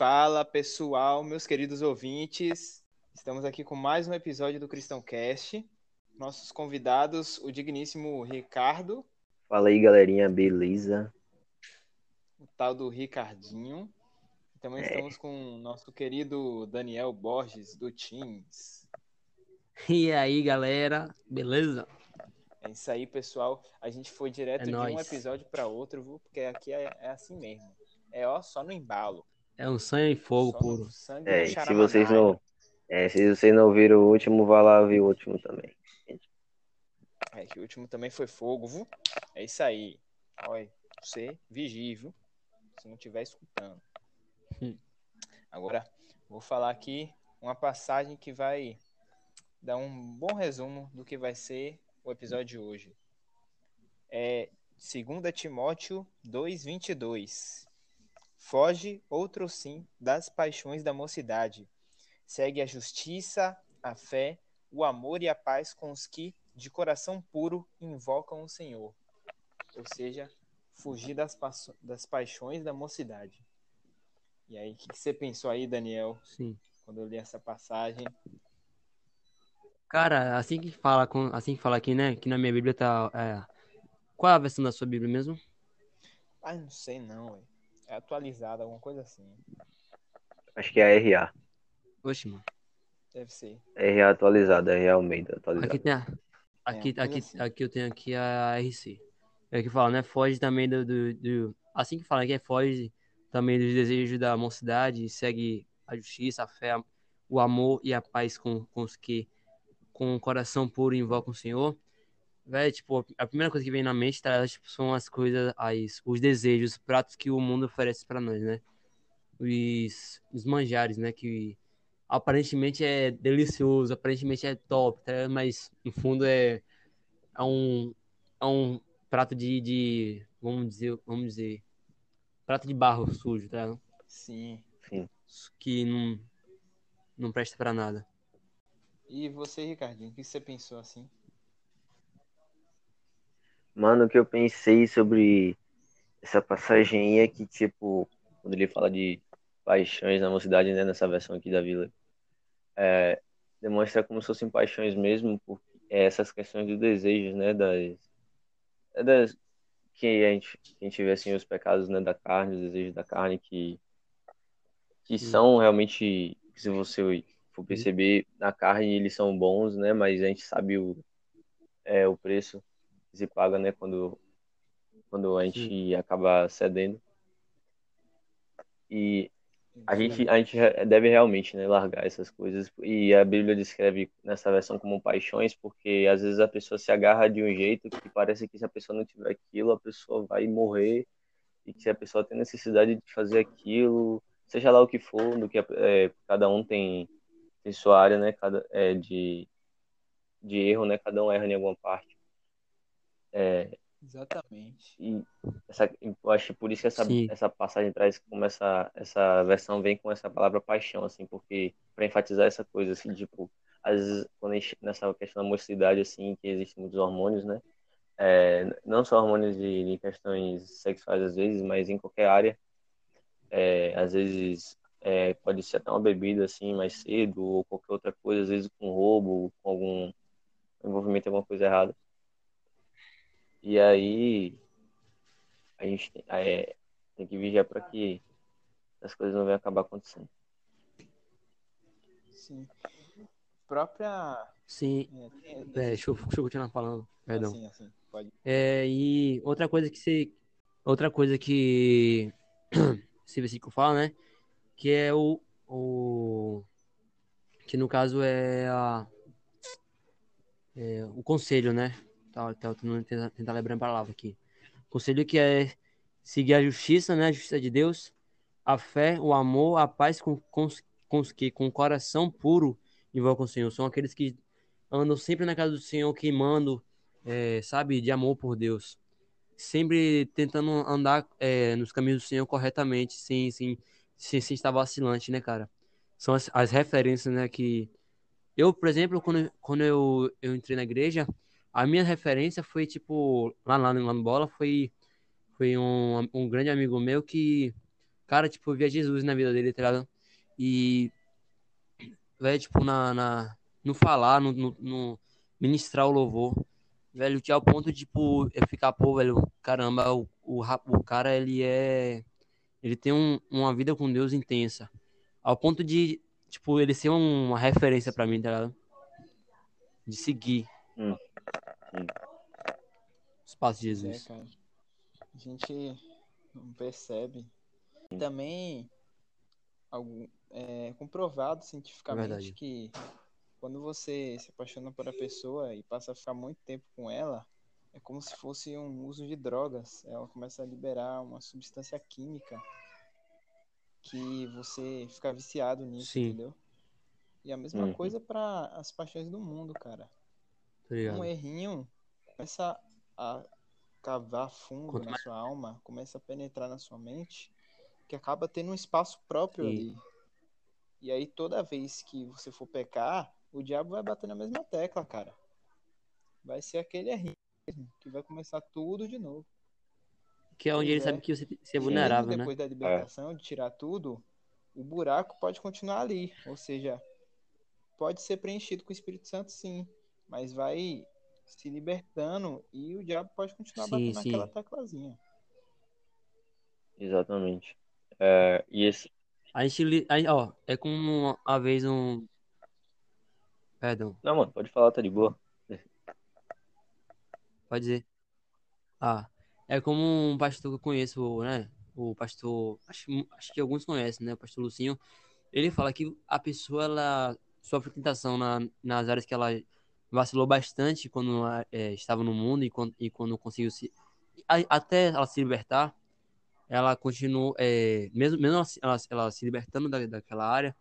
Fala pessoal, meus queridos ouvintes. Estamos aqui com mais um episódio do Cristão Cast. Nossos convidados, o digníssimo Ricardo. Fala aí, galerinha, beleza? O tal do Ricardinho. Também é. estamos com o nosso querido Daniel Borges, do Teams. E aí, galera, beleza? É isso aí, pessoal. A gente foi direto é de nóis. um episódio para outro? Porque aqui é, é, assim mesmo. É ó, só no embalo. É um sangue e fogo só puro. É, se vocês não. É, se vocês não viram o último, vá lá ver o último também. É, que o último também foi fogo, viu? É isso aí. Olha, você vigie, viu? Se não estiver escutando. Hum. Agora, vou falar aqui uma passagem que vai dar um bom resumo do que vai ser o episódio de hoje. É 2 Timóteo 2:22. Foge, outro sim, das paixões da mocidade. Segue a justiça, a fé, o amor e a paz com os que, de coração puro, invocam o Senhor. Ou seja, fugir das, pa das paixões da mocidade. E aí, o que, que, você pensou aí, Daniel? Sim. Quando eu li essa passagem. Cara, assim que fala, assim que fala aqui, né? Que na minha Bíblia tá. É... Qual é a versão da sua Bíblia mesmo? Ah, não sei não, ué. É atualizada, alguma coisa assim. Acho que é a RA. Oxe, mano. Deve ser. RA atualizada, RA Almeida atualizada. Aqui tem a... Aqui, é, aqui, assim. aqui eu tenho aqui a RC. É que fala, né? Foge também do, do, do, Assim que fala aqui é foge também dos desejos da mocidade, segue a justiça, a fé, o amor e a paz com, com os que com o coração puro invoca o Senhor, velho, tipo, a primeira coisa que vem na mente tá, tipo, são as coisas, as, os desejos, os pratos que o mundo oferece para nós, né? Os, os manjares, né? Que aparentemente é delicioso, aparentemente é top, tá? mas no fundo é, é um, é um prato de, de, vamos dizer, vamos dizer, prato de barro sujo, tá? Sim. Sim. Que não, não presta para nada. E você, Ricardinho, o que você pensou assim? Mano, o que eu pensei sobre essa passagem aí é que, tipo, quando ele fala de paixões na mocidade, né, nessa versão aqui da vila, é, demonstra como se fossem paixões mesmo, porque é essas questões de desejos, né, das, é das que a gente, que a gente vê, assim, os pecados, né, da carne, os desejos da carne, que, que são realmente, se você for perceber, na carne eles são bons, né? Mas a gente sabe o, é, o preço se paga, né? Quando, quando a gente Sim. acaba cedendo. E a gente, a gente deve realmente né, largar essas coisas. E a Bíblia descreve nessa versão como paixões, porque às vezes a pessoa se agarra de um jeito que parece que se a pessoa não tiver aquilo, a pessoa vai morrer. E que se a pessoa tem necessidade de fazer aquilo, seja lá o que for, do que é, cada um tem tem sua área, né, cada, é, de, de erro, né, cada um erra em alguma parte. É, Exatamente. E essa, eu acho por isso que essa, essa passagem traz como essa, essa versão vem com essa palavra paixão, assim, porque para enfatizar essa coisa, assim, tipo, às vezes, quando a gente, nessa questão da mocidade, assim, que existem muitos hormônios, né, é, não só hormônios de, de, questões sexuais, às vezes, mas em qualquer área, é, às vezes é, pode ser até uma bebida assim mais cedo ou qualquer outra coisa, às vezes com roubo, com algum envolvimento em alguma coisa errada. E aí a gente tem, é, tem que vigiar para que as coisas não venham acabar acontecendo. Sim. Própria. Sim. É, é, deixa, eu, deixa eu continuar falando. Perdão. Assim, assim, pode. É, e outra coisa que você. Outra coisa que esse versículo fala, né? que é o, o que no caso é, a, é o conselho, né? Tá, tá tentar, tentar lembrar a palavra aqui. Conselho que é seguir a justiça, né? A justiça de Deus, a fé, o amor, a paz com, com, com que com coração puro invocam o Senhor. São aqueles que andam sempre na casa do Senhor, queimando, é, sabe, de amor por Deus. Sempre tentando andar é, nos caminhos do Senhor corretamente, sem, sem se, se está vacilante, né, cara? São as, as referências, né, que... Eu, por exemplo, quando, quando eu, eu entrei na igreja, a minha referência foi, tipo, lá, lá, lá no Bola, foi, foi um, um grande amigo meu que cara, tipo, via Jesus na vida dele, tá ligado? E, velho, tipo, na, na, no falar, no, no, no ministrar o louvor, velho, tinha o ponto de, tipo, eu ficar, pô, velho, caramba, o, o, o cara, ele é, ele tem um, uma vida com Deus intensa, ao ponto de, tipo, ele ser uma referência para mim, tá ligado? De seguir. Hum. Hum. Os passos de Jesus. É, a gente não percebe. Também algum, é comprovado cientificamente é que quando você se apaixona por a pessoa e passa a ficar muito tempo com ela, é como se fosse um uso de drogas. Ela começa a liberar uma substância química que você fica viciado nisso, Sim. entendeu? E a mesma uhum. coisa para as paixões do mundo, cara. Um errinho começa a cavar fundo Quanto na mais... sua alma, começa a penetrar na sua mente, que acaba tendo um espaço próprio ali. E aí toda vez que você for pecar, o diabo vai bater na mesma tecla, cara. Vai ser aquele errinho que vai começar tudo de novo. Que é onde pois ele é. sabe que você, você é vulnerável, depois né? da libertação, é. de tirar tudo, o buraco pode continuar ali. Ou seja, pode ser preenchido com o Espírito Santo, sim. Mas vai se libertando e o diabo pode continuar sim, batendo sim. naquela teclazinha. Exatamente. É, e esse... A gente, a, ó, é como uma vez um... Perdão. Não, mano, pode falar, tá de boa. Pode dizer. Ah, é como um pastor que eu conheço, né? O pastor, acho, acho que alguns conhecem, né? O pastor Lucinho. Ele fala que a pessoa, ela sofre tentação na, nas áreas que ela vacilou bastante quando é, estava no mundo e quando, e quando conseguiu se. Até ela se libertar, ela continuou, é, mesmo, mesmo ela, ela, se libertando da, daquela área,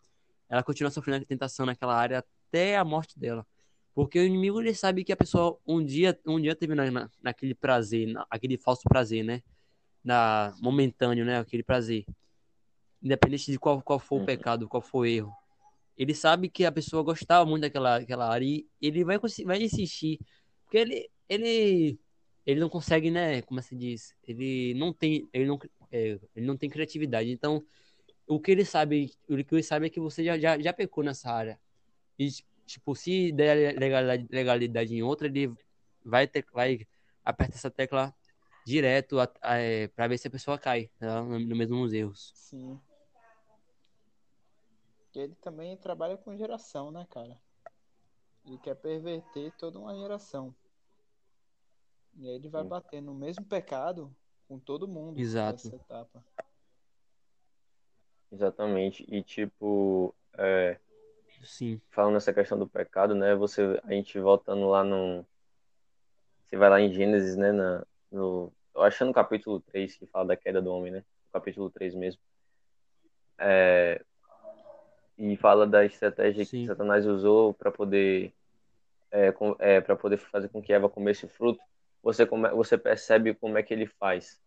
ela continua sofrendo tentação naquela área até a morte dela. Porque o inimigo ele sabe que a pessoa um dia, um dia teve na, na, naquele prazer, na, aquele falso prazer, né? Na, momentâneo, né? Aquele prazer. Independente de qual, qual for o uhum. pecado, qual for o erro ele sabe que a pessoa gostava muito daquela, daquela área e ele vai, vai insistir. Porque ele, ele, ele não consegue, né? Como se diz? Ele não tem, ele não, é, ele não tem criatividade. Então, o que ele sabe, o que ele sabe é que você já, já, já pecou nessa área. E, tipo, se der legalidade, legalidade em outra, ele vai, ter, vai apertar essa tecla direto é, para ver se a pessoa cai tá? no, no mesmo erros. Sim. Que ele também trabalha com geração, né, cara? Ele quer perverter toda uma geração. E aí ele vai Sim. bater no mesmo pecado com todo mundo Exato. nessa etapa. Exatamente. E tipo, é, Sim. falando nessa questão do pecado, né? Você, a gente voltando lá no. Você vai lá em Gênesis, né? Na, no, eu acho no capítulo 3 que fala da queda do homem, né? O capítulo 3 mesmo. É, e fala da estratégia Sim. que Satanás usou para poder é, é para poder fazer com que Eva comesse o fruto, você come, você percebe como é que ele faz.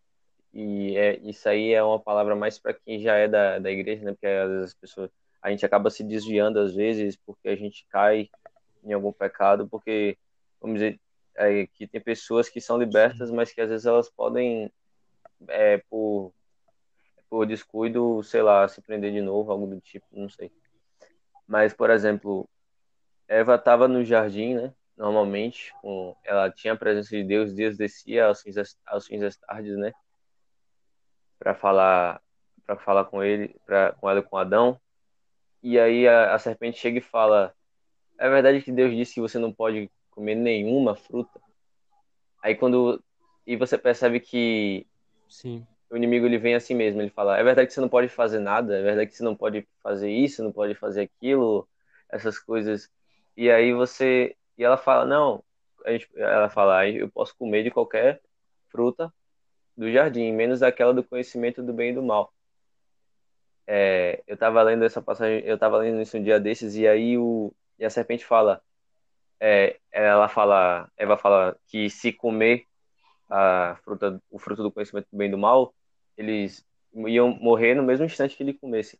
E é, isso aí é uma palavra mais para quem já é da, da igreja, né? Porque às vezes as pessoas a gente acaba se desviando às vezes porque a gente cai em algum pecado, porque vamos dizer é, que tem pessoas que são libertas, mas que às vezes elas podem é, por por descuido, sei lá, se prender de novo, algo do tipo, não sei. Mas, por exemplo, Eva estava no jardim, né? Normalmente, com, ela tinha a presença de Deus, Deus descia aos fins das, aos fins das tardes, né? Para falar, para falar com ele, para com ela com Adão. E aí a, a serpente chega e fala: É verdade que Deus disse que você não pode comer nenhuma fruta. Aí quando e você percebe que Sim o inimigo ele vem assim mesmo, ele fala, é verdade que você não pode fazer nada, é verdade que você não pode fazer isso, não pode fazer aquilo, essas coisas. E aí você, e ela fala, não, gente, ela fala, eu posso comer de qualquer fruta do jardim, menos daquela do conhecimento do bem e do mal. É, eu estava lendo essa passagem, eu estava lendo isso um dia desses e aí o e a serpente fala, é, ela fala, Eva fala que se comer a fruta, o fruto do conhecimento do bem e do mal, eles iam morrer no mesmo instante que ele comesse.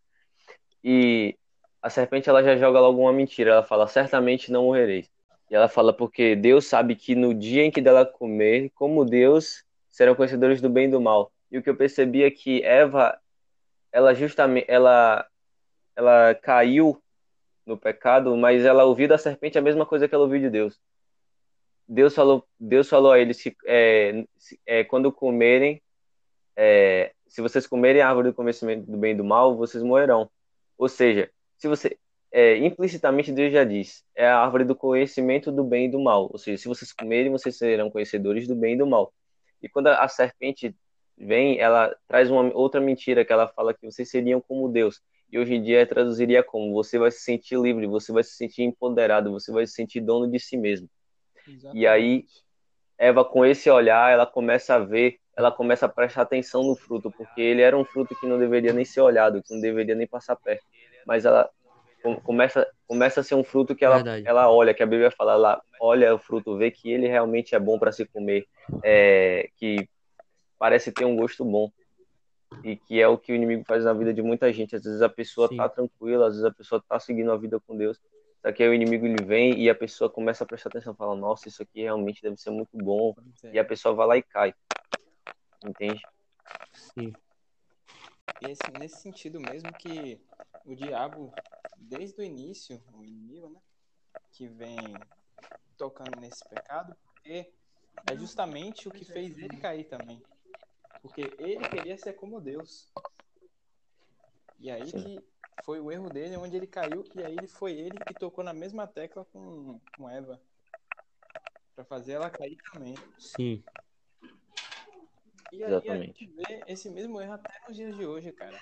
E a serpente ela já joga logo uma mentira, ela fala: "Certamente não morrereis". E ela fala porque Deus sabe que no dia em que dela comer, como Deus, serão conhecedores do bem e do mal. E o que eu percebi é que Eva ela justamente, ela, ela caiu no pecado, mas ela ouviu da serpente a mesma coisa que ela ouviu de Deus. Deus falou, Deus falou a eles que é, é, quando comerem, é, se vocês comerem a árvore do conhecimento do bem e do mal, vocês morrerão. Ou seja, se você é, implicitamente Deus já diz, é a árvore do conhecimento do bem e do mal. Ou seja, se vocês comerem, vocês serão conhecedores do bem e do mal. E quando a, serpente vem, ela traz uma outra mentira que ela fala que vocês seriam como Deus. E hoje em dia traduziria como você vai se sentir livre, você vai se sentir empoderado, você vai se sentir dono de si mesmo. Exatamente. E aí Eva com esse olhar, ela começa a ver, ela começa a prestar atenção no fruto, porque ele era um fruto que não deveria nem ser olhado, que não deveria nem passar perto. Mas ela começa, começa a ser um fruto que ela, ela olha, que a Bíblia fala, ela olha o fruto, vê que ele realmente é bom para se comer, é, que parece ter um gosto bom. E que é o que o inimigo faz na vida de muita gente. Às vezes a pessoa Sim. tá tranquila, às vezes a pessoa tá seguindo a vida com Deus, só que aí o inimigo ele vem e a pessoa começa a prestar atenção, fala, nossa, isso aqui realmente deve ser muito bom. É. E a pessoa vai lá e cai. Entende? Sim. E esse, nesse sentido mesmo que o diabo, desde o início, o inimigo, né? Que vem tocando nesse pecado, porque é justamente o que fez ele cair também. Porque ele queria ser como Deus. E aí Sim. que foi o erro dele, onde ele caiu, e aí foi ele que tocou na mesma tecla com, com Eva. para fazer ela cair também. Sim. E aí Exatamente. a gente vê esse mesmo erro até nos dias de hoje, cara.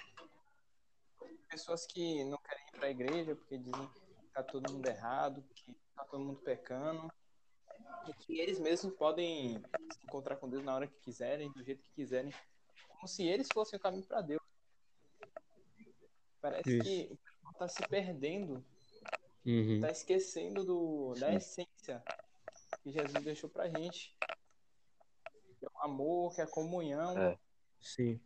Pessoas que não querem ir pra igreja porque dizem que tá todo mundo errado, que tá todo mundo pecando. E que eles mesmos podem se encontrar com Deus na hora que quiserem, do jeito que quiserem. Como se eles fossem o caminho para Deus. Parece Isso. que tá se perdendo. Uhum. Tá esquecendo do, da essência que Jesus deixou pra gente que é o amor, que é a comunhão. É. Sim.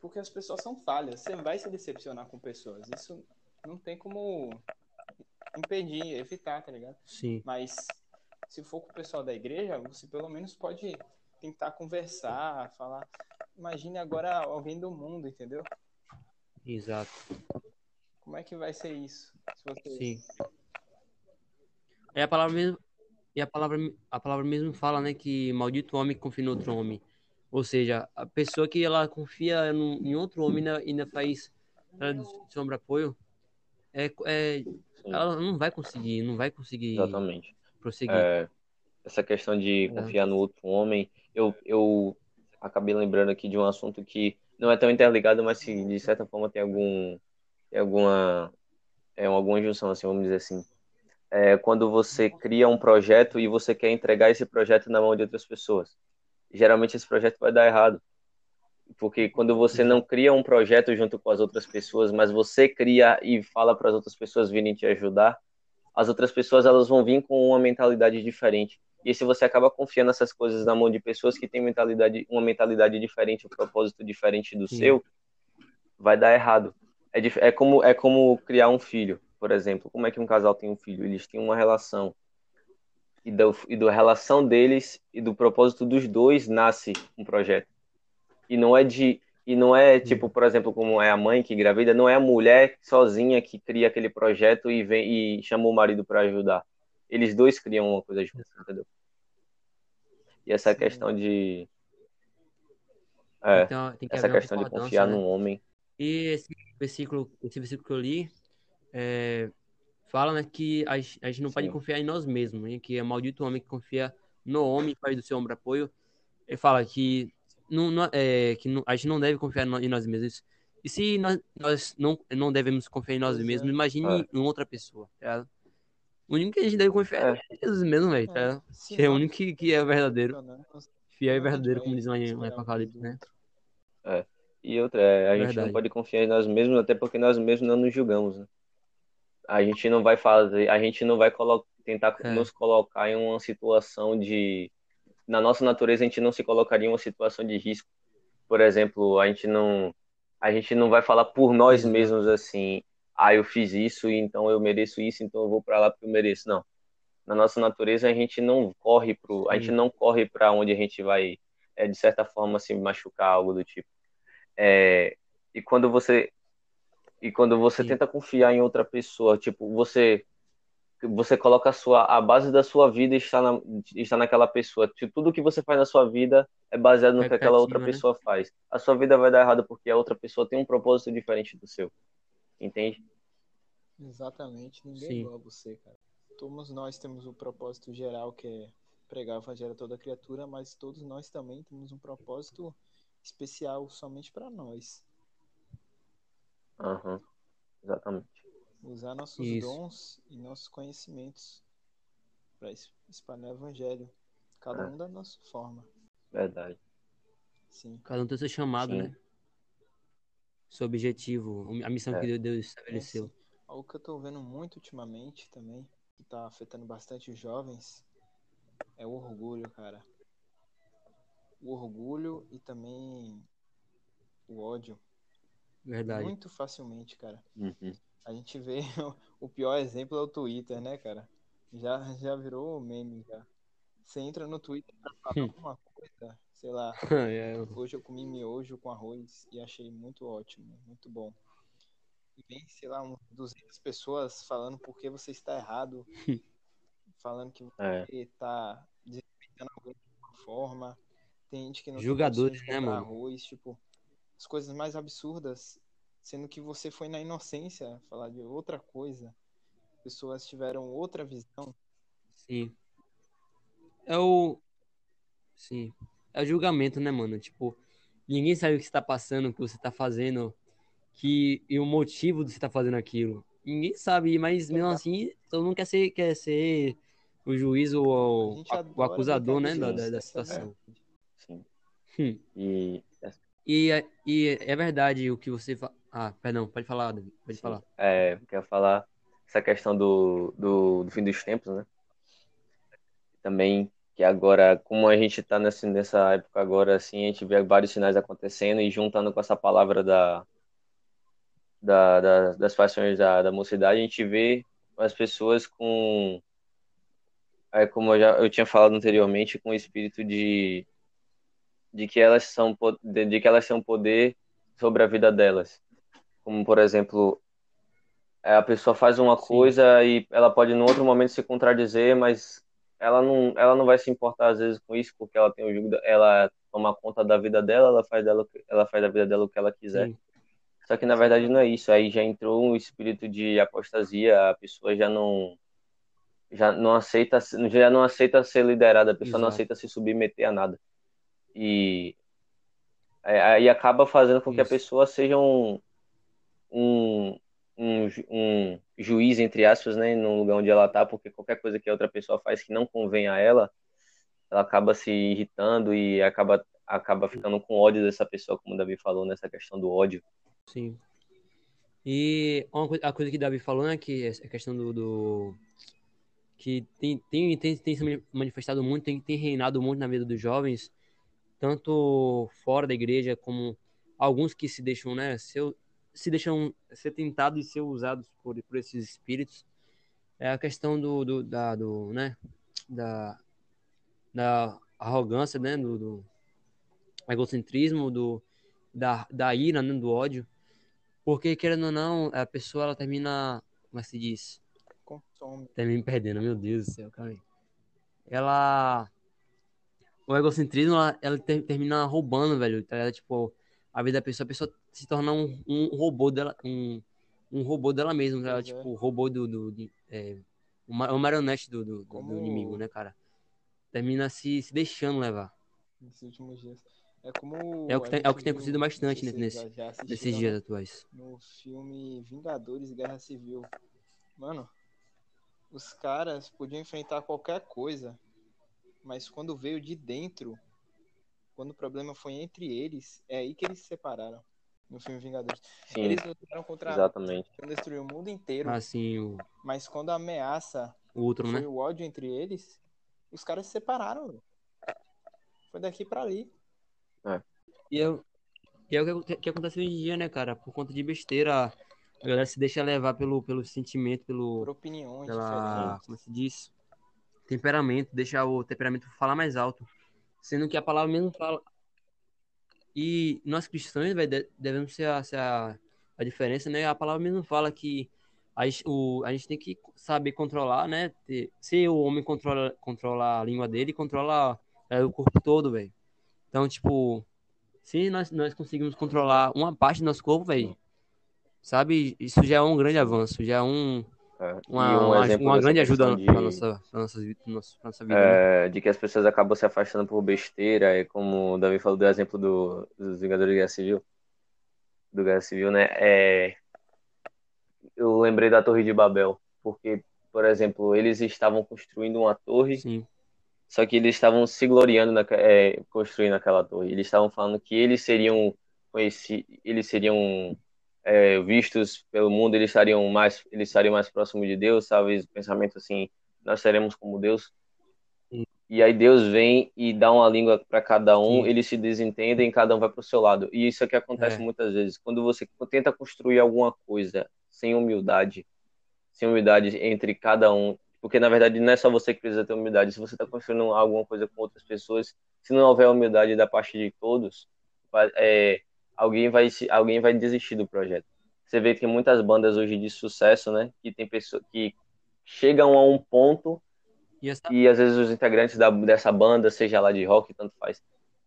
Porque as pessoas são falhas. Você vai se decepcionar com pessoas. Isso não tem como impedir, evitar, tá ligado? Sim. Mas se for com o pessoal da igreja, você pelo menos pode tentar conversar, falar. Imagine agora alguém do mundo, entendeu? Exato. Como é que vai ser isso? Você... Sim. É a palavra mesmo, e a palavra, a palavra mesmo fala, né, que maldito homem confia em outro homem. Ou seja, a pessoa que ela confia em outro homem ainda, ainda faz sombra apoio, é, é, ela não vai conseguir, não vai conseguir Exatamente. prosseguir. É, essa questão de é. confiar no outro homem, eu, eu acabei lembrando aqui de um assunto que não é tão interligado, mas que de certa forma tem algum tem alguma é alguma junção assim, vamos dizer assim é quando você cria um projeto e você quer entregar esse projeto na mão de outras pessoas. Geralmente esse projeto vai dar errado. Porque quando você não cria um projeto junto com as outras pessoas, mas você cria e fala para as outras pessoas virem te ajudar, as outras pessoas elas vão vir com uma mentalidade diferente. E se você acaba confiando essas coisas na mão de pessoas que têm mentalidade, uma mentalidade diferente, um propósito diferente do Sim. seu, vai dar errado. É, é, como, é como criar um filho por exemplo, como é que um casal tem um filho? Eles têm uma relação. E da, e da relação deles e do propósito dos dois nasce um projeto. E não é de. E não é tipo, por exemplo, como é a mãe que engravida, não é a mulher sozinha que cria aquele projeto e vem e chama o marido para ajudar. Eles dois criam uma coisa juntos, entendeu? E essa Sim. questão de. É, então, essa questão de confiar né? num homem. E esse versículo, esse versículo que eu li, é, fala né, que a, a gente não Sim. pode confiar em nós mesmos, né, que é maldito o homem que confia no homem faz do seu ombro apoio. Ele fala que, não, não é, que não, a gente não deve confiar em nós mesmos. E se nós, nós não, não devemos confiar em nós mesmos, é. imagine é. em outra pessoa. Tá? O único que a gente deve confiar é, é Jesus mesmo, velho. Tá? É, é o único que, que é verdadeiro. Fiel e verdadeiro, como diz lá em Apocalipse, né? É. E outra, é, a gente não pode confiar em nós mesmos, até porque nós mesmos não nos julgamos, né? A gente não vai fazer, a gente não vai tentar é. nos colocar em uma situação de na nossa natureza a gente não se colocaria em uma situação de risco. Por exemplo, a gente não a gente não vai falar por nós mesmos assim, ah, eu fiz isso, então eu mereço isso, então eu vou para lá porque eu mereço. Não. Na nossa natureza a gente não corre pro, a gente não corre para onde a gente vai é, de certa forma se machucar algo do tipo. É, e quando você E quando você Sim. tenta confiar em outra pessoa, tipo, você você coloca a sua a base da sua vida está na, está naquela pessoa. Tipo, tudo que você faz na sua vida é baseado no que aquela outra né? pessoa faz. A sua vida vai dar errado porque a outra pessoa tem um propósito diferente do seu. Entende? Exatamente. Ninguém Sim. é igual a você, cara. Todos nós temos um propósito geral que é pregar o evangelho a toda criatura, mas todos nós também temos um propósito especial somente para nós. Uhum. Exatamente. Usar nossos Isso. dons e nossos conhecimentos para espalhar o evangelho. Cada é. um da nossa forma. Verdade. Sim. Cada um tem seu chamado, Sim. né? Seu objetivo, a missão é. que Deus estabeleceu. É, Algo que eu tô vendo muito ultimamente também, que tá afetando bastante os jovens, é o orgulho, cara. O orgulho e também o ódio. Verdade. Muito facilmente, cara. Uhum. A gente vê o pior exemplo é o Twitter, né, cara? Já, já virou meme, já. Você entra no Twitter pra falar hum. alguma coisa, sei lá. É. Hoje eu comi miojo com arroz e achei muito ótimo, muito bom. E vem, sei lá, uns 200 pessoas falando por que você está errado, falando que você é. está desrespeitando alguém de alguma forma. Tem gente que não Jogadores, né, mano? arroz, tipo, as coisas mais absurdas, sendo que você foi na inocência falar de outra coisa. Pessoas tiveram outra visão. Sim. É o. Sim. É o julgamento, né, mano? Tipo, ninguém sabe o que você tá passando, o que você tá fazendo, que, e o motivo de você tá fazendo aquilo. Ninguém sabe, mas mesmo assim, todo mundo quer ser, quer ser o juiz ou o, o acusador, né, da, da, situação. Sim. Hum. E e, é, e é verdade o que você fala. Ah, perdão, pode falar, David, pode Sim. falar. É, quero falar essa questão do, do, do, fim dos tempos, né? Também que agora, como a gente está nessa, nessa época agora, assim, a gente vê vários sinais acontecendo e juntando com essa palavra da, da, da das fações da, da mocidade, a gente vê as pessoas com, é, como eu já eu tinha falado anteriormente, com o espírito de de que elas são de, que elas têm um poder sobre a vida delas. Como por exemplo, é, a pessoa faz uma Sim. coisa e ela pode no outro momento se contradizer, mas ela não ela não vai se importar às vezes com isso porque ela tem o jugo ela toma conta da vida dela, ela faz dela ela faz da vida dela o que ela quiser. Sim. Só que na verdade não é isso. Aí já entrou um espírito de apostasia, a pessoa já não já não aceita já não aceita ser liderada, a pessoa Exato. não aceita se submeter a nada e aí acaba fazendo com que a pessoa seja um, um, um, um, juiz, entre aspas, né, no lugar onde ela está, porque qualquer coisa que a outra pessoa faz que não convém a ela, ela acaba se irritando e acaba, acaba ficando com ódio dessa pessoa, como o Davi falou, nessa questão do ódio. Sim. E coisa, a coisa que o Davi falou, né, que a questão do, do que tem, tem, tem, tem se manifestado muito, tem, tem reinado muito na vida dos jovens, tanto fora da igreja como alguns que se deixam, né, ser, se deixam ser tentados e ser usados por, por esses espíritos. É a questão do, do, da, do né, da, da arrogância, né, do, do egocentrismo, do, da, da ira, né, do ódio. Porque, querendo ou não, a pessoa ela termina, como é se diz? Consome. Termina perdendo, meu Deus do céu, cara. Ela o egocentrismo, ela, ela ter, termina roubando, velho, tá Tipo, a vida da pessoa, a pessoa se torna um, um robô dela, um, um robô dela mesma, tá? tipo, o robô do, do de, é, uma, uma marionete do, do, Como... do, inimigo, né, cara? Termina se, se deixando levar. Nesses últimos dias. É como. É o que tem, é o que tem acontecido bastante nesse, nesses dias atuais. No filme Vingadores Guerra Civil. Mano, os caras podiam enfrentar qualquer coisa mas quando veio de dentro, quando o problema foi entre eles, é aí que eles se separaram. No filme Vingadores. Sim, eles lutaram contra exatamente. destruir o mundo inteiro. Assim, o... Mas quando a ameaça o outro, foi né? o ódio entre eles, os caras se separaram. Foi daqui para ali. É. E, eu, e é o que, que acontece hoje em dia, né, cara? Por conta de besteira, a galera se deixa levar pelo, pelo sentimento, pelo. Por opiniões pela, diferentes. Como se diz? Temperamento, deixa o temperamento falar mais alto. Sendo que a palavra mesmo fala. E nós cristãos, devemos ser a, ser a, a diferença, né? A palavra mesmo fala que a, o, a gente tem que saber controlar, né? Se o homem controla, controla a língua dele, controla é, o corpo todo, velho. Então, tipo, se nós, nós conseguimos controlar uma parte do nosso corpo, velho, sabe? Isso já é um grande avanço, já é um. É, uma, um uma, uma grande ajuda de, para nossa, nossa, nossa, nossa vida. É, né? De que as pessoas acabam se afastando por besteira, é como o Davi falou do exemplo do, dos Vingadores de Guerra Civil. Do Guerra Civil, né? É, eu lembrei da Torre de Babel, porque, por exemplo, eles estavam construindo uma torre, Sim. só que eles estavam se gloriando na, é, construindo aquela torre. Eles estavam falando que eles seriam conheci, eles seriam é, vistos pelo mundo, eles estariam mais, eles estariam mais próximos de Deus, sabe? O pensamento assim, nós seremos como Deus. Sim. E aí Deus vem e dá uma língua para cada um, Sim. eles se desentendem, cada um vai para o seu lado. E isso é que acontece é. muitas vezes. Quando você tenta construir alguma coisa sem humildade, sem humildade entre cada um, porque na verdade não é só você que precisa ter humildade. Se você está construindo alguma coisa com outras pessoas, se não houver humildade da parte de todos, é, alguém vai alguém vai desistir do projeto. Você vê que tem muitas bandas hoje de sucesso, né? Que tem pessoas que chegam a um ponto e, essa... e às vezes os integrantes da, dessa banda, seja lá de rock, tanto faz,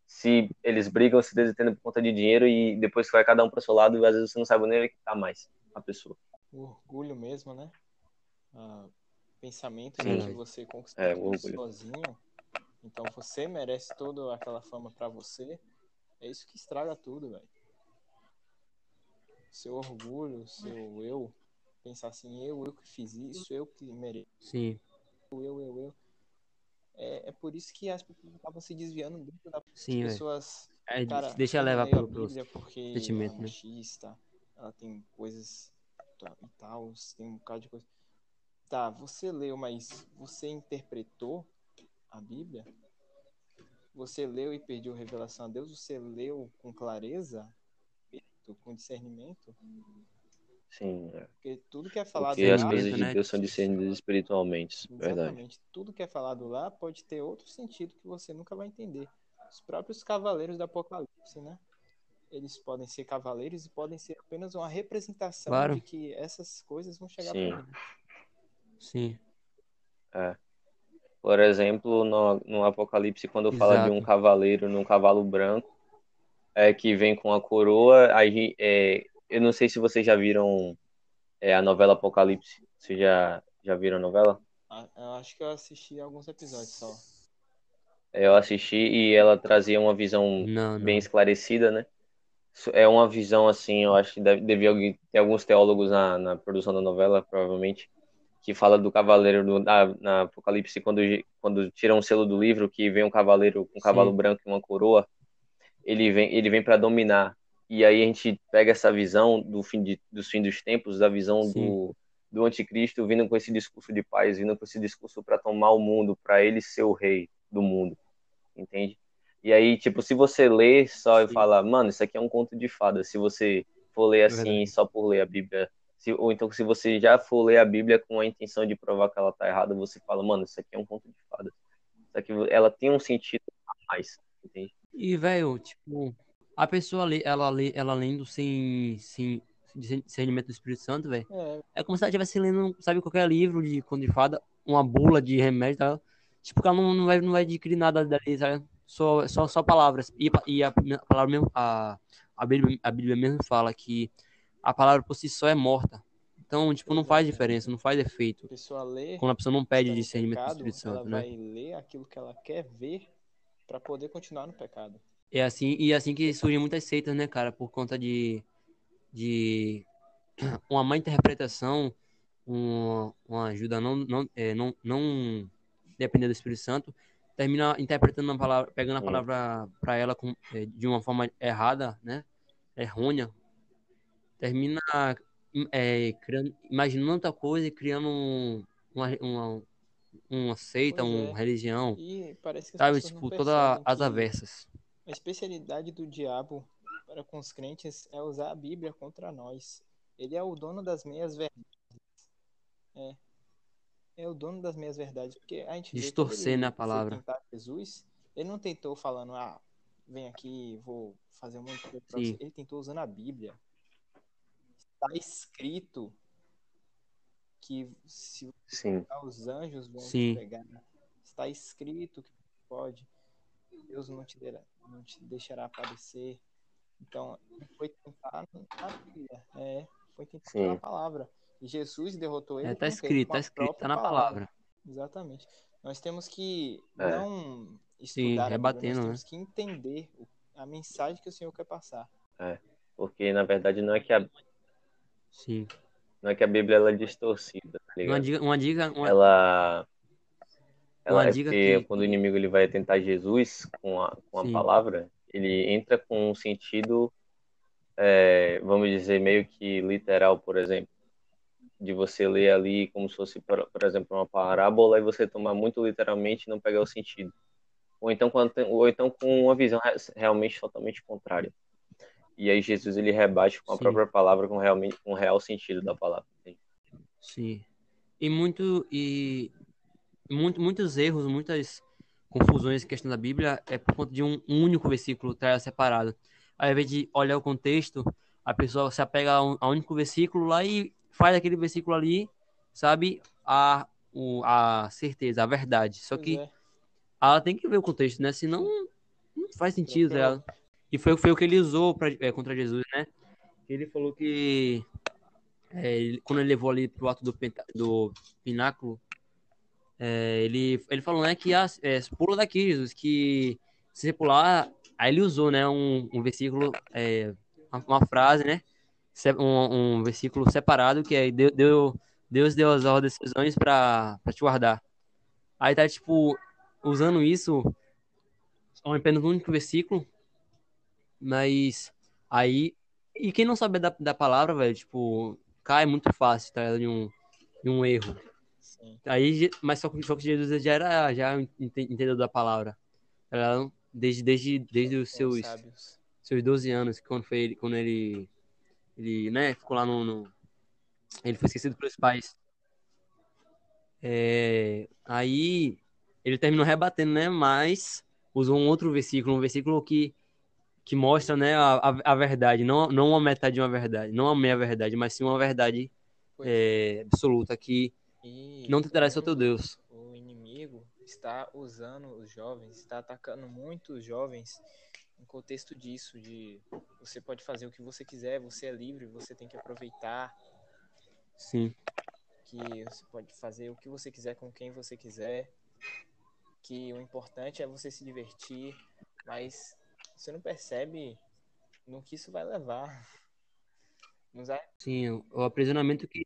se eles brigam, se desentendem por conta de dinheiro e depois vai cada um para o seu lado e às vezes você não sabe nem onde que tá mais a pessoa. O orgulho mesmo, né? Ah, pensamento de que você conquistou é, sozinho. Então você merece toda aquela fama para você. É isso que estraga tudo, velho. Seu orgulho, seu eu, pensar assim, eu, eu que fiz isso, eu que mereço. Sim. Eu, eu, eu. É, é por isso que as pessoas estavam se desviando muito da Sim, pessoas. É, cara, deixa levar pelo, pelo sentimento, ela é né? machista, né? ela tem coisas e tal, tem um bocado de coisa. Tá, você leu, mas você interpretou a Bíblia? Você leu e pediu revelação a Deus? Você leu com clareza? Com discernimento? Sim. É. Porque tudo que é falado Porque lá, as coisas de né? Deus são discernidas espiritualmente. Exatamente. Verdade. Tudo que é falado lá pode ter outro sentido que você nunca vai entender. Os próprios cavaleiros do Apocalipse, né? eles podem ser cavaleiros e podem ser apenas uma representação claro. de que essas coisas vão chegar Sim. para eles. Sim. É. Por exemplo, no, no Apocalipse, quando Exato. fala de um cavaleiro num cavalo branco, é, que vem com a coroa, aí é, eu não sei se vocês já viram é, a novela Apocalipse. Vocês já, já viram a novela? Ah, eu acho que eu assisti alguns episódios só. É, eu assisti e ela trazia uma visão não, não. bem esclarecida, né? é uma visão assim, eu acho que deve, devia ter alguns teólogos na, na produção da novela, provavelmente, que fala do cavaleiro do, na, na, Apocalipse, quando, quando tira um selo do livro, que vem um cavaleiro com um cavalo Sim. branco e uma coroa, ele vem, ele vem para dominar. E aí a gente pega essa visão do fim, de, dos fim dos tempos, da visão do, do anticristo vindo com esse discurso de paz, vindo com esse discurso para tomar o mundo, para ele ser o rei do mundo, entende? E aí, tipo, se você lê só Sim. e fala, mano, isso aqui é um conto de fada, se você for ler assim, só por ler a Bíblia, se, ou então se você já for ler a Bíblia com a intenção de provar que ela tá errada, você fala, mano, isso aqui é um conto de fada. Isso aqui, ela tem um sentido a mais, entende? E, velho, tipo, a pessoa, ela, ela lendo sem, sem discernimento do Espírito Santo, velho, é. é como se ela estivesse lendo, sabe, qualquer livro de conto de fada, uma bula de remédio, tá? Tipo, ela não, não, vai, não vai adquirir nada dali, sabe? só, só, só palavras. E, e a, a, palavra mesmo, a, a, Bíblia, a Bíblia mesmo fala que a palavra por si só é morta. Então, tipo, não faz diferença, não faz efeito. A pessoa lê, quando a pessoa não pede discernimento do Espírito Santo, ela né? vai ler aquilo que ela quer ver para poder continuar no pecado. É assim, e é assim que surgem muitas seitas, né, cara, por conta de, de uma má interpretação, uma, uma ajuda não, não, é, não, não depender do Espírito Santo, termina interpretando a palavra, pegando a palavra para ela com, é, de uma forma errada, né? Errônea. Termina é, criando, imaginando outra coisa e criando uma, uma, uma seita, uma é. religião. E parece que sabe, tipo, todas as aversas. A especialidade do diabo para com os crentes é usar a Bíblia contra nós. Ele é o dono das meias verdades. É, é o dono das meias verdades, porque a gente distorcer na palavra. Jesus, ele não tentou falando, ah, vem aqui, vou fazer um monte de coisa pra você. Ele tentou usando a Bíblia. está escrito que se Sim. os anjos vão Sim. te pegar. Está escrito que pode. Deus não te, derá, não te deixará aparecer. Então, foi tentar na Bíblia. É, foi tentar Sim. na palavra. E Jesus derrotou ele. É, tá com o quê? escrito, tá a escrito, tá na palavra. Exatamente. Nós temos que É. não Sim, estudar Bíblia, rebatendo, nós né? temos que entender a mensagem que o Senhor quer passar. Porque, na verdade, não é que a, Sim. Não é que a Bíblia ela é distorcida, tá Uma ligado? dica, uma dica, uma- Ela, ela Uma é dica porque que- quando o inimigo ele vai tentar Jesus com a, com a Sim. palavra, ele entra com um sentido, é, vamos dizer, meio que literal, por exemplo. De você ler ali como se fosse, por, por exemplo, uma parábola e você tomar muito literalmente e não pegar o sentido. Ou então, quando tem- ou então com uma visão re- realmente totalmente contrária. E aí Jesus ele rebate com a Sim. própria palavra com realmente com o real sentido da palavra. Sim. E muito e muito, muitos erros, muitas confusões em questão da Bíblia é por conta de um único versículo estar separado. Ao invés de olhar o contexto, a pessoa se apega a um, a um único versículo lá e faz aquele versículo ali, sabe, a, o, a certeza, a verdade. Só que é. ela tem que ver o contexto, né? Senão não faz sentido, tá ligado? E foi, foi o que ele usou pra, é, contra Jesus, né? Ele falou que é, quando ele levou ali pro alto do, do pináculo, é, ele, ele falou, né, que ah, é, pula daqui, Jesus, que se você pular, aí ele usou, né, um, um versículo, é, uma, frase, né, um, um versículo separado, que é, deu, deu- Deus deu as ordens seus anjos pra, pra te guardar. Aí tá, tipo, usando isso, um apenas um único versículo, mas aí, e quem não sabe da, da palavra, velho, tipo, cai muito fácil, tá, de um, de um erro. Sim. Aí, mas só que, só que Jesus já era já ente- entendedor da palavra. tá ligado? Desde, desde, desde os São seus, sábios. seus 12 anos, quando foi ele, quando ele, ele, né, ficou lá no, no- ele foi esquecido pelos pais. É, aí ele terminou rebatendo, né, mas usou um outro versículo, um versículo que que mostra, né, a, a, verdade, não, não uma metade de uma verdade, não a meia verdade, mas sim uma verdade é, absoluta que E não tentará ser o teu Deus. O inimigo está usando os jovens, está atacando muitos jovens no contexto disso, de você pode fazer o que você quiser, você é livre, você tem que aproveitar, Sim. que você pode fazer o que você quiser com quem você quiser, que o importante é você se divertir, mas você não percebe no que isso vai levar. Sim, o aprisionamento que.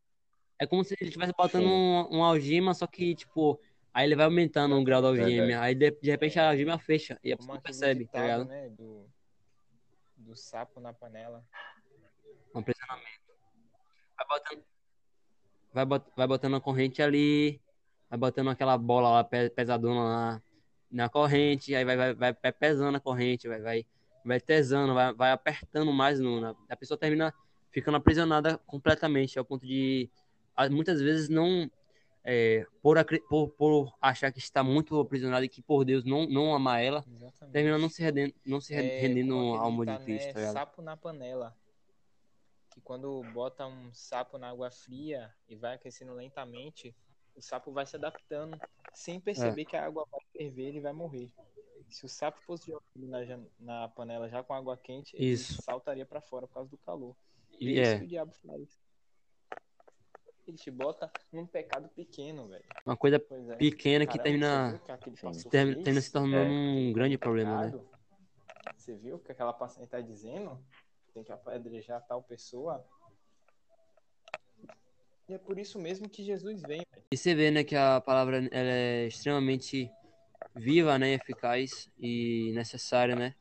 É como se ele estivesse botando um, um algema, só que, tipo, aí ele vai aumentando o grau da algema. Aí de, de repente a algema fecha e a pessoa não percebe, tá ligado? né, do, do sapo na panela. Um aprisionamento. Vai botando. Vai, bot, vai botando a corrente ali, vai botando aquela bola lá pe- pesadona lá na corrente, aí vai, vai, vai, vai pesando a corrente, vai, vai, vai tesando, vai, vai apertando mais no. na- a pessoa termina ficando aprisionada completamente, ao ponto de muitas vezes não. é, por, por, por achar que está muito aprisionada e que por Deus não, não amar ela, Exatamente. termina não se rendendo, não se É, rendendo ao amor de Cristo, né, tá ligado? Sapo na panela. Que quando bota um sapo na água fria e vai aquecendo lentamente, o sapo vai se adaptando sem perceber É. que a água vai ferver e vai morrer. Se o sapo fosse jogado na, na panela já com água quente, ele Isso. saltaria para fora por causa do calor. E é isso é que o diabo faz. Ele te bota num pecado pequeno, velho. uma coisa é. pequena que Caramba, termina. que Termina, fez? termina se tornando É. um grande problema, né? Você viu o que aquela paciente tá dizendo? Tem que apedrejar tal pessoa. E é por isso mesmo que Jesus vem. E você vê, né, que a palavra ela é extremamente viva, né, eficaz e necessária, né?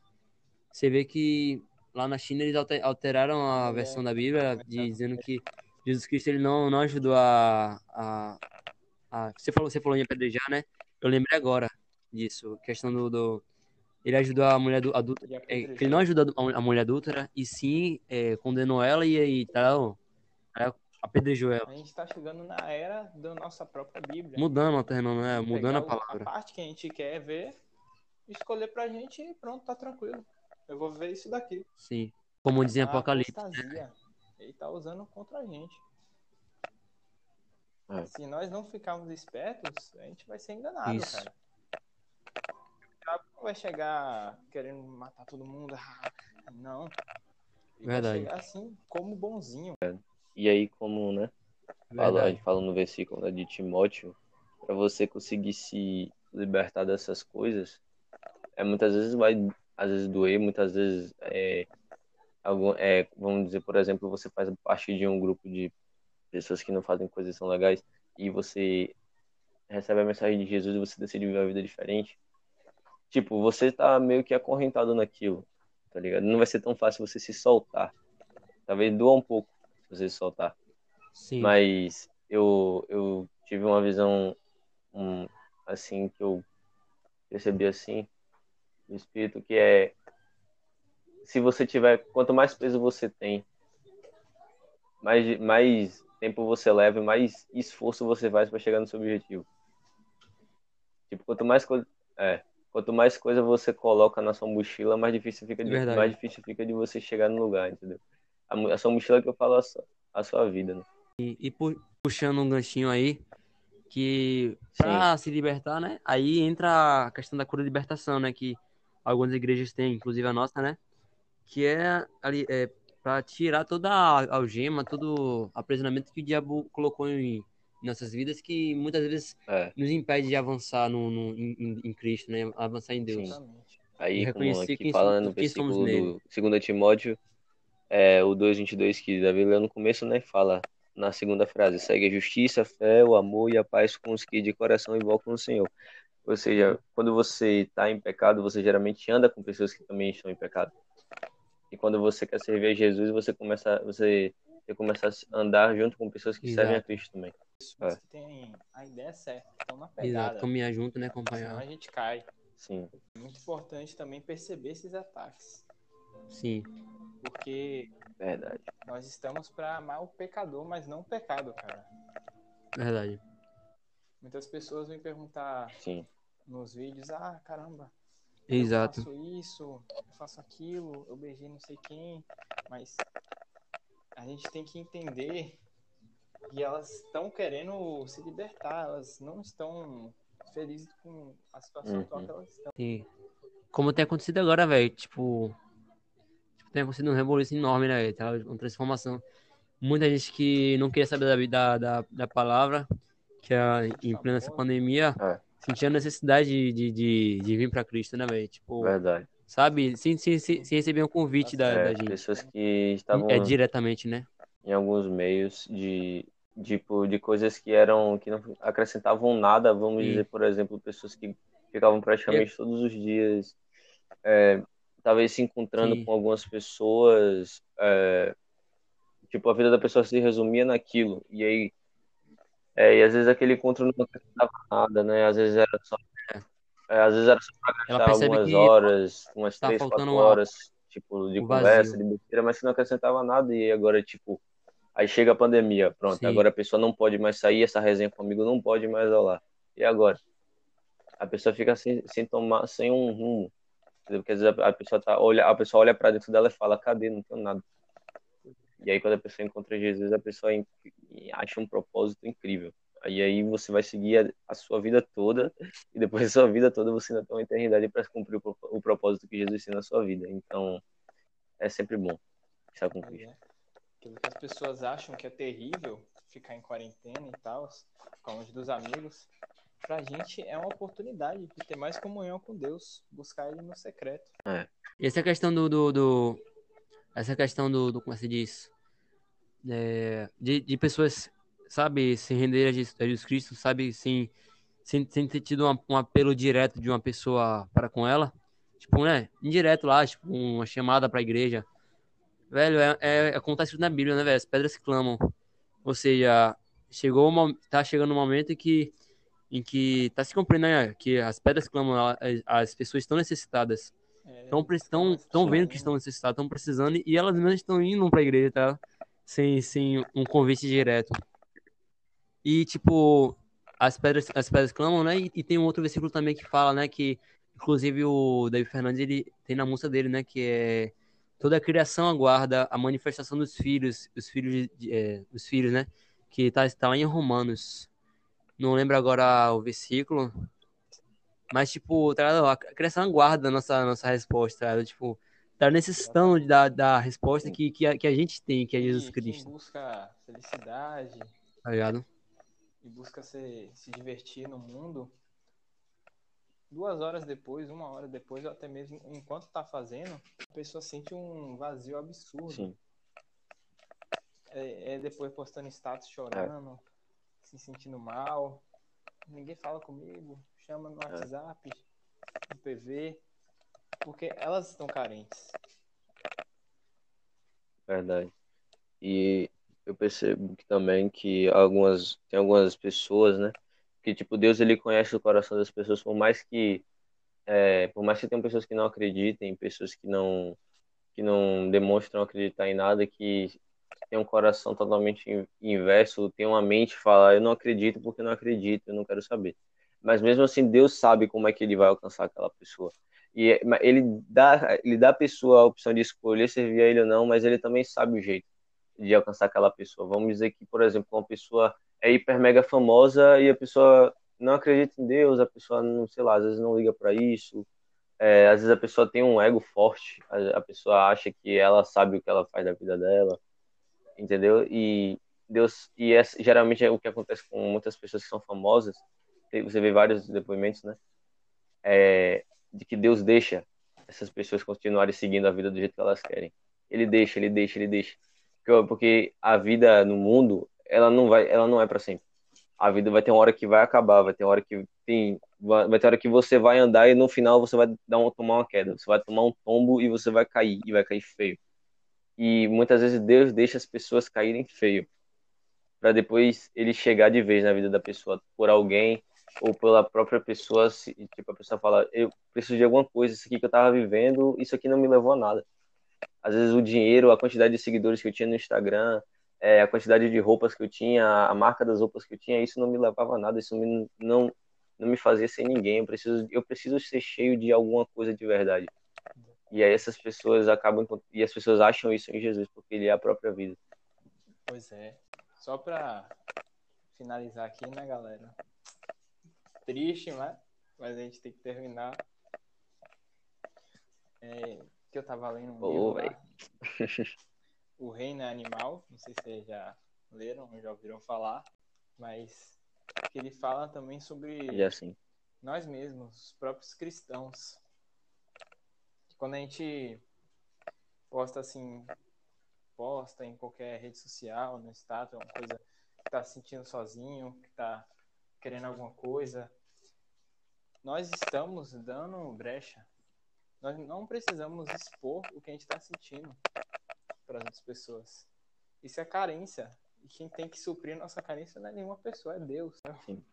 Você vê que lá na China eles alter- alteraram a É. versão da Bíblia dizendo que Jesus Cristo ele não, não ajudou a, a, a- você falou você falou em apedrejar, né? Eu lembrei agora disso, questão do, do- ele ajudou a mulher adu- adulta, E é, ele não ajudou a, mulher adulta e sim é, condenou ela e aí tal, aí apedrejou ela, A gente tá chegando na era da nossa própria Bíblia. mudando, alternando, né? Mudando a o- palavra. parte que a gente quer ver, escolher pra gente e pronto, tá tranquilo. Eu vou ver isso daqui. Sim. Como dizem A Apocalipse. apostasia. ele tá usando contra a gente. É. Se nós não ficarmos espertos, a gente vai ser enganado, Isso. cara. O não vai chegar querendo matar todo mundo. ah, Não. Ele Verdade. vai chegar assim, como bonzinho. E aí, como, né? Fala, a gente fala no versículo né, de Timóteo, para você conseguir se libertar dessas coisas, é muitas vezes vai, às vezes doer, muitas vezes é, algum, é, vamos dizer, por exemplo, você faz parte de um grupo de pessoas que não fazem coisas tão legais e você recebe a mensagem de Jesus e você decide viver uma vida diferente. Tipo, você tá meio que acorrentado naquilo, tá ligado? Não vai ser tão fácil você se soltar. Talvez doa um pouco você soltar. Sim. Mas eu, eu tive uma visão um, assim que eu percebi assim do espírito que é se você tiver quanto mais peso você tem, mais mais tempo você leva, e mais esforço você faz para chegar no seu objetivo. Tipo, quanto mais coisa é, quanto mais coisa você coloca na sua mochila, mais difícil fica de, Verdade. mais difícil fica de você chegar no lugar, entendeu? A, a sua mochila que eu falo a sua, a sua vida, né? E, e pu- puxando um ganchinho aí, que pra se libertar, né? Aí entra a questão da cura de libertação, né? Que algumas igrejas têm, inclusive a nossa, né? Que é ali, é pra tirar toda a algema, todo o aprisionamento que o diabo colocou em nossas vidas, que muitas vezes É. nos impede de avançar no, no- em, em- Cristo, né? Avançar em Deus. Exatamente. Aí, como aqui quem fala no versículo do 2 Timóteo, é, o 2,22 que Davi leu no começo, né? Fala na segunda frase: segue a justiça, a fé, o amor e a paz com os que de coração invocam o Senhor. Ou seja, quando você está em pecado, você geralmente anda com pessoas que também estão em pecado. E quando você quer servir a Jesus, você começa, você, você começa a andar junto com pessoas que servem a Exato. Cristo também. Isso, É. Você tem a ideia certa, estão na Exato. pegada. Caminhar junto, né? Senão Acompanhar. a gente cai. Sim, É muito importante também perceber esses ataques. Sim. Porque verdade. nós estamos para amar o pecador, mas não o pecado, cara. Verdade. Muitas pessoas vêm perguntar Sim, nos vídeos, ah, caramba, Exato. eu faço isso, eu faço aquilo, eu beijei não sei quem, mas a gente tem que entender que elas estão querendo se libertar, elas não estão felizes com a situação Uhum. atual que elas estão. Sim. Como tem acontecido agora, velho. Tipo, tem acontecido um revolução enorme, né? Tá uma transformação. Muita gente que não queria saber da, da, da palavra, que é em plena essa pandemia, É. sentia a necessidade de, de, de, de vir pra Cristo, né, velho? Tipo, verdade. sabe? Sem, sem, sem, sem receber um convite da, É, da gente. pessoas que estavam É diretamente, né? em alguns meios de tipo de coisas que eram que não acrescentavam nada vamos Sim. dizer por exemplo pessoas que ficavam praticamente todos os dias é, talvez se encontrando Sim. com algumas pessoas é, tipo a vida da pessoa se resumia naquilo e aí é, e às vezes aquele encontro não acrescentava nada né às vezes era só é, às vezes era só pra gastar algumas horas umas tá três quatro faltando uma- horas tipo de o conversa vazio. de besteira mas que não acrescentava nada e agora tipo Aí chega a pandemia, pronto, Sim. agora a pessoa não pode mais sair, essa resenha com o amigo não pode mais rolar. E agora? A pessoa fica sem, sem tomar, sem um rumo. Entendeu? Porque às vezes a, pessoa tá, olha, a pessoa olha para dentro dela e fala, cadê? Não tenho nada. E aí quando a pessoa encontra Jesus, a pessoa acha um propósito incrível. Aí aí você vai seguir a, a sua vida toda e depois da sua vida toda você ainda tem uma eternidade para cumprir o, o propósito que Jesus tem na sua vida. Então é sempre bom estar com Cristo. Aquilo que as pessoas acham que é terrível, ficar em quarentena e tal, ficar longe dos amigos, pra gente é uma oportunidade de ter mais comunhão com Deus, buscar Ele no secreto. E essa questão do, do, do- essa questão do, do como se diz, é, de, de pessoas, sabe, se render a Jesus, a Jesus Cristo, sabe, sem, sem, sem ter tido uma- um apelo direto de uma pessoa para com ela, tipo, né, indireto lá, tipo, uma chamada pra igreja, velho, é, é, é escrito na Bíblia, né, velho, as pedras clamam, ou seja, chegou uma, tá chegando um momento que em que tá se cumprindo, né, que as pedras clamam, as, as pessoas estão necessitadas, É, estão estão então, estão vendo que estão necessitados, estão precisando e elas mesmas estão indo para a igreja, tá? Sem, sem um convite direto. E tipo, as pedras as pedras clamam, né? E, e tem um outro versículo também que fala, né, que inclusive o David Fernandes ele tem na música dele, né, que é toda a criação aguarda a manifestação dos filhos, os filhos, de, é, os filhos, né? Que está tá lá em Romanos. Não lembro agora o versículo, mas tipo, tá, a criação aguarda a nossa nossa resposta, tá, tipo, tá necessitando da, da resposta que, que, a, que a gente tem, que é Jesus Cristo. Quem busca felicidade, tá ligado? E busca se, se divertir no mundo, duas horas depois, uma hora depois, ou até mesmo enquanto tá fazendo, a pessoa sente um vazio absurdo. Sim. É, é depois postando status chorando, é. Se sentindo mal. Ninguém fala comigo, chama no é. WhatsApp, no PV, porque elas estão carentes. Verdade. E eu percebo que também que algumas tem algumas pessoas, né, que tipo Deus ele conhece o coração das pessoas por mais que é, por mais que tenham pessoas que não acreditem pessoas que não que não demonstram acreditar em nada que tem um coração totalmente inverso tem uma mente que fala eu não acredito porque não acredito eu não quero saber. Mas mesmo assim Deus sabe como é que ele vai alcançar aquela pessoa. E ele dá ele dá a pessoa a opção de escolher servir a ele ou não mas ele também sabe o jeito de alcançar aquela pessoa. Vamos dizer que por exemplo uma pessoa é hiper mega famosa e a pessoa não acredita em Deus, a pessoa não, sei lá, às vezes não liga para isso. É, às vezes a pessoa tem um ego forte, a, a, pessoa acha que ela sabe o que ela faz da vida dela, entendeu? E Deus e é, geralmente é o que acontece com muitas pessoas que são famosas. Você vê vários depoimentos, né? É, de que Deus deixa essas pessoas continuarem seguindo a vida do jeito que elas querem. Ele deixa, ele deixa, ele deixa. Porque a vida no mundo ela não vai, ela não é para sempre. A vida vai ter uma hora que vai acabar, vai ter uma hora que tem, vai, vai ter hora que você vai andar e no final você vai dar uma, tomar uma queda, você vai tomar um tombo e você vai cair e vai cair feio. E muitas vezes Deus deixa as pessoas caírem feio, para depois ele chegar de vez na vida da pessoa por alguém ou pela própria pessoa, tipo a pessoa fala, eu preciso de alguma coisa, isso aqui que eu tava vivendo, isso aqui não me levou a nada. Às vezes o dinheiro, a quantidade de seguidores que eu tinha no Instagram, é, a quantidade de roupas que eu tinha, a marca das roupas que eu tinha, isso não me levava a nada, isso me, não, não me fazia ser ninguém. Eu preciso, eu preciso ser cheio de alguma coisa de verdade. E aí essas pessoas acabam e as pessoas acham isso em Jesus porque ele é a própria vida. Pois é. Só para finalizar aqui, né, galera? Triste, né? Mas a gente tem que terminar. É, que eu tava lendo um oh, livro O Reino é Animal, não sei se vocês já leram ou já ouviram falar, mas que ele fala também sobre e assim. nós mesmos, os próprios cristãos. Quando a gente posta assim, posta em qualquer rede social, no status, uma coisa que tá se sentindo sozinho, que tá querendo alguma coisa, nós estamos dando brecha. Nós não precisamos expor o que a gente está sentindo para as outras pessoas. Isso é carência. E quem tem que suprir nossa carência não é nenhuma pessoa, é Deus. Sim.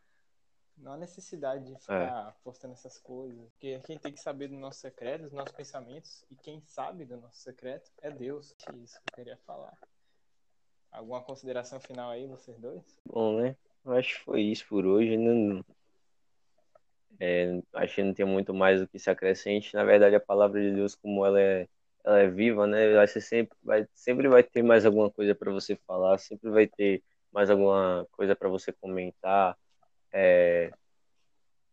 Não há necessidade de ficar é. postando essas coisas. Porque quem tem que saber do nosso secreto, dos nossos pensamentos, e quem sabe do nosso secreto é Deus. É isso que eu queria falar. Alguma consideração final aí, vocês dois? Bom, né? Eu acho que foi isso por hoje. Não... É, acho que não tem muito mais o que se acrescente. Na verdade, a palavra de Deus, como ela é ela é viva, né? Ser sempre, vai, sempre vai ter mais alguma coisa para você falar, sempre vai ter mais alguma coisa para você comentar, é,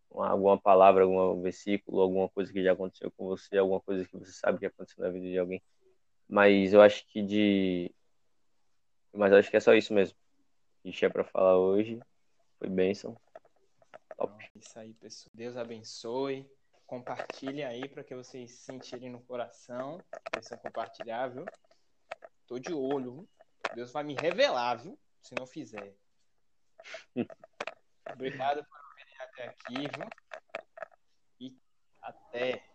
uma, alguma palavra, algum versículo, alguma coisa que já aconteceu com você, alguma coisa que você sabe que aconteceu na vida de alguém. Mas eu acho que de, mas acho que é só isso mesmo. Que tinha para falar hoje. Foi bênção. Top. Isso aí, pessoal. Deus abençoe compartilhem aí para que vocês sentirem no coração. Precisam compartilhar, viu? Tô de olho, viu? Deus vai me revelar, viu? Se não fizer. Obrigado por virem até aqui, viu? E até.